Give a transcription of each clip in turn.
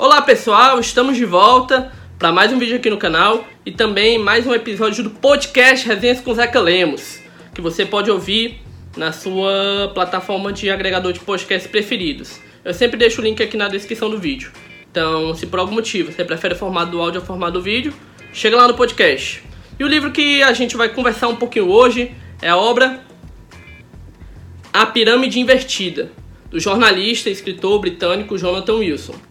Olá pessoal, estamos de volta para mais um vídeo aqui no canal e também mais um episódio do podcast Resenhas com Zeca Lemos, que você pode ouvir na sua plataforma de agregador de podcasts preferidos. Eu sempre deixo o link aqui na descrição do vídeo. Então, se por algum motivo você prefere o formato do áudio ao formato do vídeo, chega lá no podcast. E o livro que a gente vai conversar um pouquinho hoje é a obra A Pirâmide Invertida, do jornalista e escritor britânico Jonathan Wilson.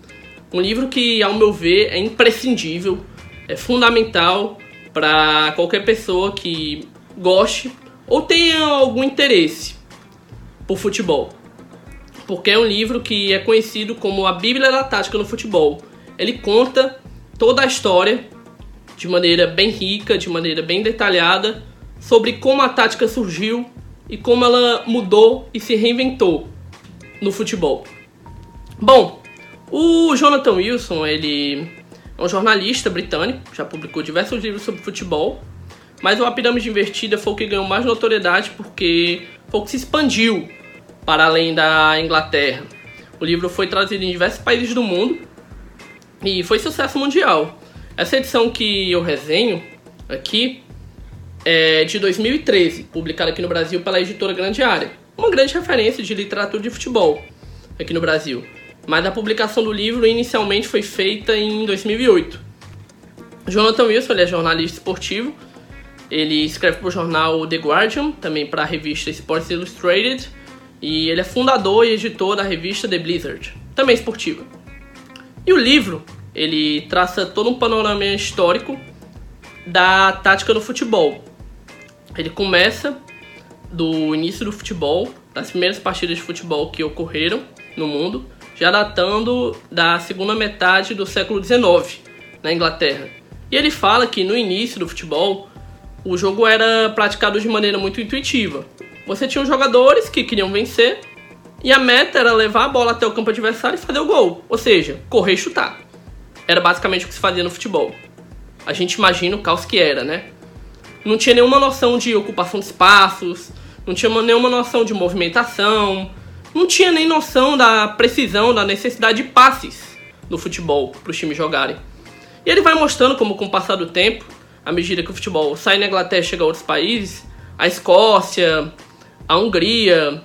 Um livro que, ao meu ver, é imprescindível, é fundamental para qualquer pessoa que goste ou tenha algum interesse por futebol. Porque é um livro que é conhecido como a Bíblia da Tática no Futebol. Ele conta toda a história de maneira bem rica, de maneira bem detalhada, sobre como a tática surgiu e como ela mudou e se reinventou no futebol. Bom, o Jonathan Wilson, ele é um jornalista britânico, já publicou diversos livros sobre futebol, mas o A Pirâmide Invertida foi o que ganhou mais notoriedade porque foi o que se expandiu para além da Inglaterra. O livro foi traduzido em diversos países do mundo e foi sucesso mundial. Essa edição que eu resenho aqui é de 2013, publicada aqui no Brasil pela editora Grande Área, uma grande referência de literatura de futebol aqui no Brasil mas a publicação do livro inicialmente foi feita em 2008. Jonathan Wilson é jornalista esportivo, ele escreve para o jornal The Guardian, também para a revista Sports Illustrated, e ele é fundador e editor da revista The Blizzard, também esportiva. E o livro, ele traça todo um panorama histórico da tática no futebol. Ele começa do início do futebol, das primeiras partidas de futebol que ocorreram no mundo, já datando da segunda metade do século XIX na Inglaterra. E ele fala que no início do futebol o jogo era praticado de maneira muito intuitiva. Você tinha os jogadores que queriam vencer e a meta era levar a bola até o campo adversário e fazer o gol, ou seja, correr e chutar. Era basicamente o que se fazia no futebol. A gente imagina o caos que era, né? Não tinha nenhuma noção de ocupação de espaços, não tinha nenhuma noção de movimentação, não tinha nem noção da precisão, da necessidade de passes no futebol para os times jogarem. E ele vai mostrando como, com o passar do tempo, à medida que o futebol sai na Inglaterra e chega a outros países, a Escócia, a Hungria,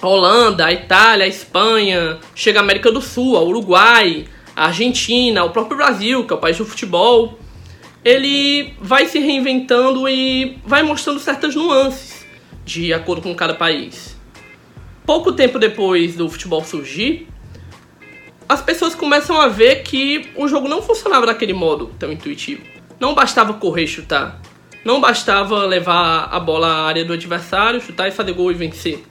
a Holanda, a Itália, a Espanha, chega a América do Sul, a Uruguai, a Argentina, o próprio Brasil, que é o país do futebol, ele vai se reinventando e vai mostrando certas nuances de acordo com cada país pouco tempo depois do futebol surgir, as pessoas começam a ver que o jogo não funcionava daquele modo tão intuitivo. Não bastava correr e chutar. Não bastava levar a bola à área do adversário, chutar e fazer gol e vencer.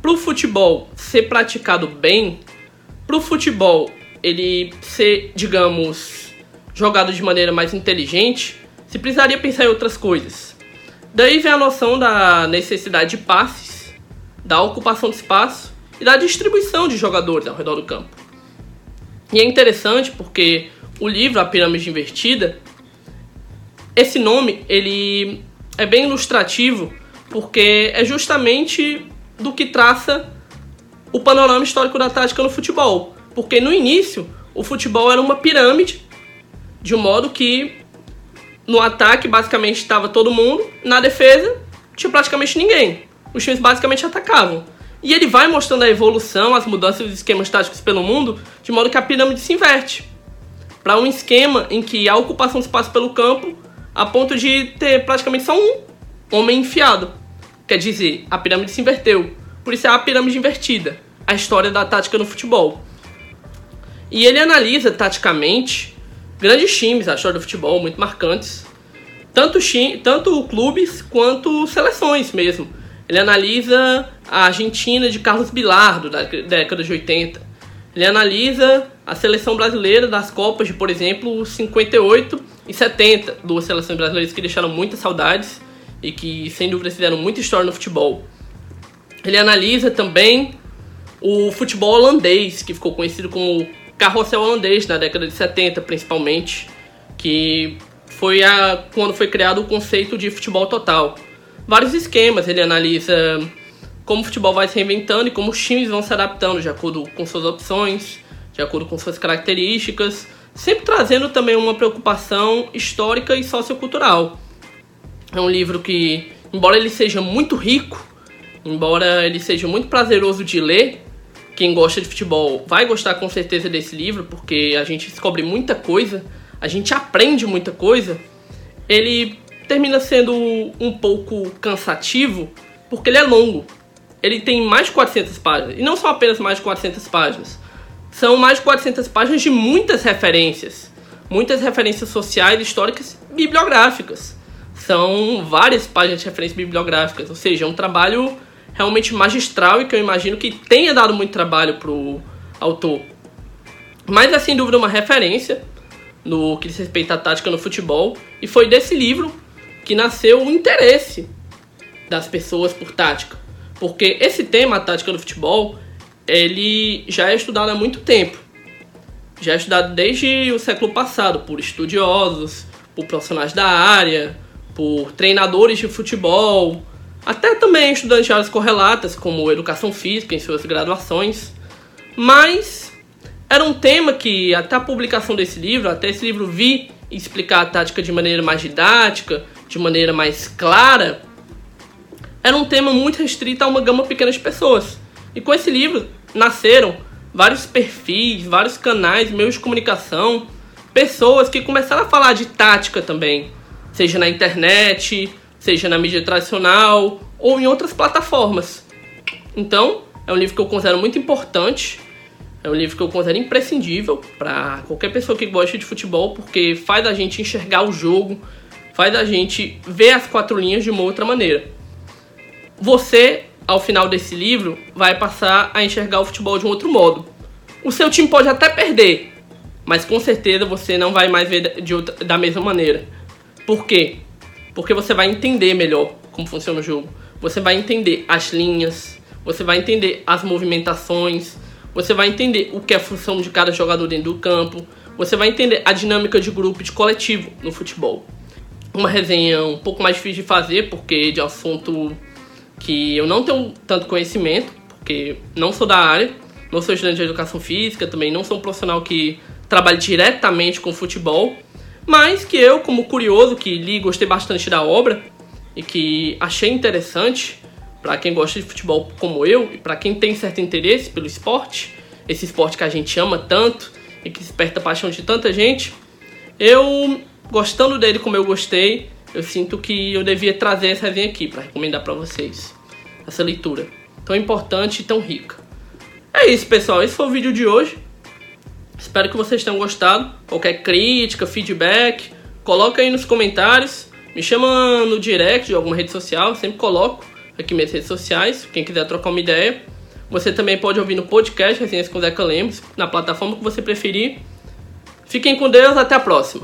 Para o futebol ser praticado bem, para o futebol ele ser, digamos, jogado de maneira mais inteligente, se precisaria pensar em outras coisas. Daí vem a noção da necessidade de passes da ocupação de espaço e da distribuição de jogadores ao redor do campo. E é interessante porque o livro A Pirâmide Invertida, esse nome ele é bem ilustrativo porque é justamente do que traça o panorama histórico da tática no futebol. Porque no início o futebol era uma pirâmide, de um modo que no ataque basicamente estava todo mundo, na defesa tinha praticamente ninguém os times basicamente atacavam. E ele vai mostrando a evolução, as mudanças dos esquemas táticos pelo mundo, de modo que a pirâmide se inverte para um esquema em que a ocupação de espaço pelo campo a ponto de ter praticamente só um homem enfiado. Quer dizer, a pirâmide se inverteu. Por isso é a pirâmide invertida, a história da tática no futebol. E ele analisa taticamente grandes times da história do futebol, muito marcantes, tanto, tanto clubes quanto seleções mesmo ele analisa a Argentina de Carlos Bilardo, da década de 80. Ele analisa a seleção brasileira das Copas de, por exemplo, 58 e 70, duas seleções brasileiras que deixaram muitas saudades e que, sem dúvida, fizeram muita história no futebol. Ele analisa também o futebol holandês, que ficou conhecido como carrossel holandês na década de 70, principalmente, que foi a, quando foi criado o conceito de futebol total vários esquemas. Ele analisa como o futebol vai se reinventando e como os times vão se adaptando de acordo com suas opções, de acordo com suas características, sempre trazendo também uma preocupação histórica e sociocultural. É um livro que, embora ele seja muito rico, embora ele seja muito prazeroso de ler, quem gosta de futebol vai gostar com certeza desse livro, porque a gente descobre muita coisa, a gente aprende muita coisa. Ele termina sendo um pouco cansativo, porque ele é longo. Ele tem mais de 400 páginas, e não são apenas mais de 400 páginas. São mais de 400 páginas de muitas referências, muitas referências sociais, históricas, bibliográficas. São várias páginas de referências bibliográficas, ou seja, é um trabalho realmente magistral e que eu imagino que tenha dado muito trabalho pro autor. Mas é sem dúvida uma referência no que diz respeito à tática no futebol, e foi desse livro que nasceu o interesse das pessoas por tática. Porque esse tema, a tática no futebol, ele já é estudado há muito tempo. Já é estudado desde o século passado por estudiosos, por profissionais da área, por treinadores de futebol, até também estudantes de áreas correlatas, como educação física em suas graduações. Mas era um tema que, até a publicação desse livro, até esse livro vir explicar a tática de maneira mais didática, de maneira mais clara, era um tema muito restrito a uma gama pequena de pessoas. E com esse livro nasceram vários perfis, vários canais, meios de comunicação, pessoas que começaram a falar de tática também, seja na internet, seja na mídia tradicional ou em outras plataformas. Então, é um livro que eu considero muito importante, é um livro que eu considero imprescindível para qualquer pessoa que gosta de futebol, porque faz a gente enxergar o jogo, faz a gente ver as quatro linhas de uma outra maneira. Você, ao final desse livro, vai passar a enxergar o futebol de um outro modo. O seu time pode até perder, mas com certeza você não vai mais ver de outra, da mesma maneira. Por quê? Porque você vai entender melhor como funciona o jogo. Você vai entender as linhas, você vai entender as movimentações, você vai entender o que é a função de cada jogador dentro do campo, você vai entender a dinâmica de grupo, de coletivo no futebol. Uma resenha um pouco mais difícil de fazer, porque de assunto que eu não tenho tanto conhecimento, porque não sou da área, não sou estudante de educação física, também não sou um profissional que trabalha diretamente com futebol, mas que eu, como curioso, que li gostei bastante da obra e que achei interessante para quem gosta de futebol como eu e para quem tem certo interesse pelo esporte, esse esporte que a gente ama tanto e que desperta a paixão de tanta gente, eu gostando dele como eu gostei, eu sinto que eu devia trazer essa resenha aqui para recomendar para vocês essa leitura tão importante e tão rica. É isso, pessoal. Esse foi o vídeo de hoje. Espero que vocês tenham gostado. Qualquer crítica, feedback, coloca aí nos comentários. Me chama no direct de alguma rede social, sempre coloco aqui minhas redes sociais, quem quiser trocar uma ideia. Você também pode ouvir no podcast Resenhas com Zeca Lemos, na plataforma que você preferir. Fiquem com Deus, até a próxima.